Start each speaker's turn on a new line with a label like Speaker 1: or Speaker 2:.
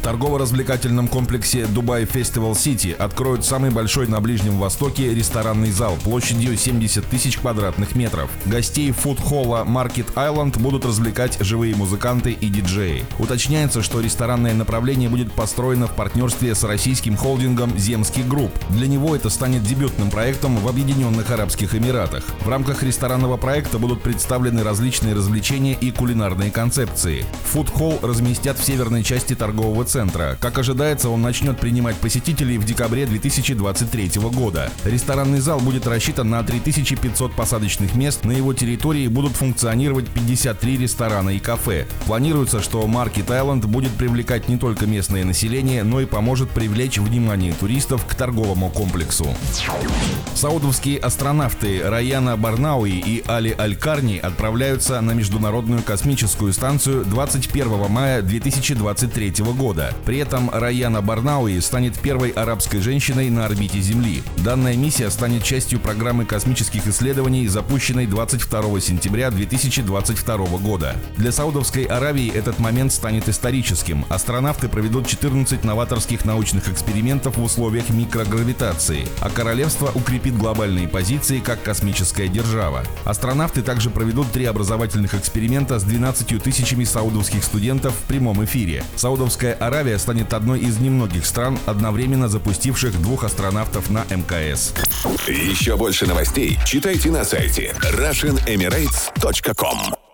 Speaker 1: В торгово-развлекательном комплексе Dubai Festival City откроют самый большой на Ближнем Востоке ресторанный зал площадью 70 тысяч квадратных метров. Гостей фуд-холла Market Island будут развлекать живые музыканты и диджеи. Уточняется, что ресторанное направление будет построено в партнерстве с российским холдингом Земский Group. Для него это станет дебютным проектом в Объединенных Арабских Эмиратах. В рамках ресторанного проекта будут представлены различные развлечения и кулинарные концепции. Фуд-холл разместят в северной части торгового центра. Как ожидается, он начнет принимать посетителей в декабре 2023 года. Ресторанный зал будет рассчитан на 3500 посадочных мест. На его территории будут функционировать 53 ресторана и кафе. Планируется, что Market Island будет привлекать не только местное население, но и поможет привлечь внимание туристов к торговому комплексу. Саудовские астронавты Раяна Барнауи и Али Аль-Карни отправляются на Международную космическую станцию 21 мая 2023 года года. При этом Раяна Барнауи станет первой арабской женщиной на орбите Земли. Данная миссия станет частью программы космических исследований, запущенной 22 сентября 2022 года. Для Саудовской Аравии этот момент станет историческим. Астронавты проведут 14 новаторских научных экспериментов в условиях микрогравитации, а королевство укрепит глобальные позиции как космическая держава. Астронавты также проведут три образовательных эксперимента с 12 тысячами саудовских студентов в прямом эфире. Саудовская Аравия станет одной из немногих стран, одновременно запустивших двух астронавтов на МКС.
Speaker 2: Еще больше новостей читайте на сайте RussianEmirates.com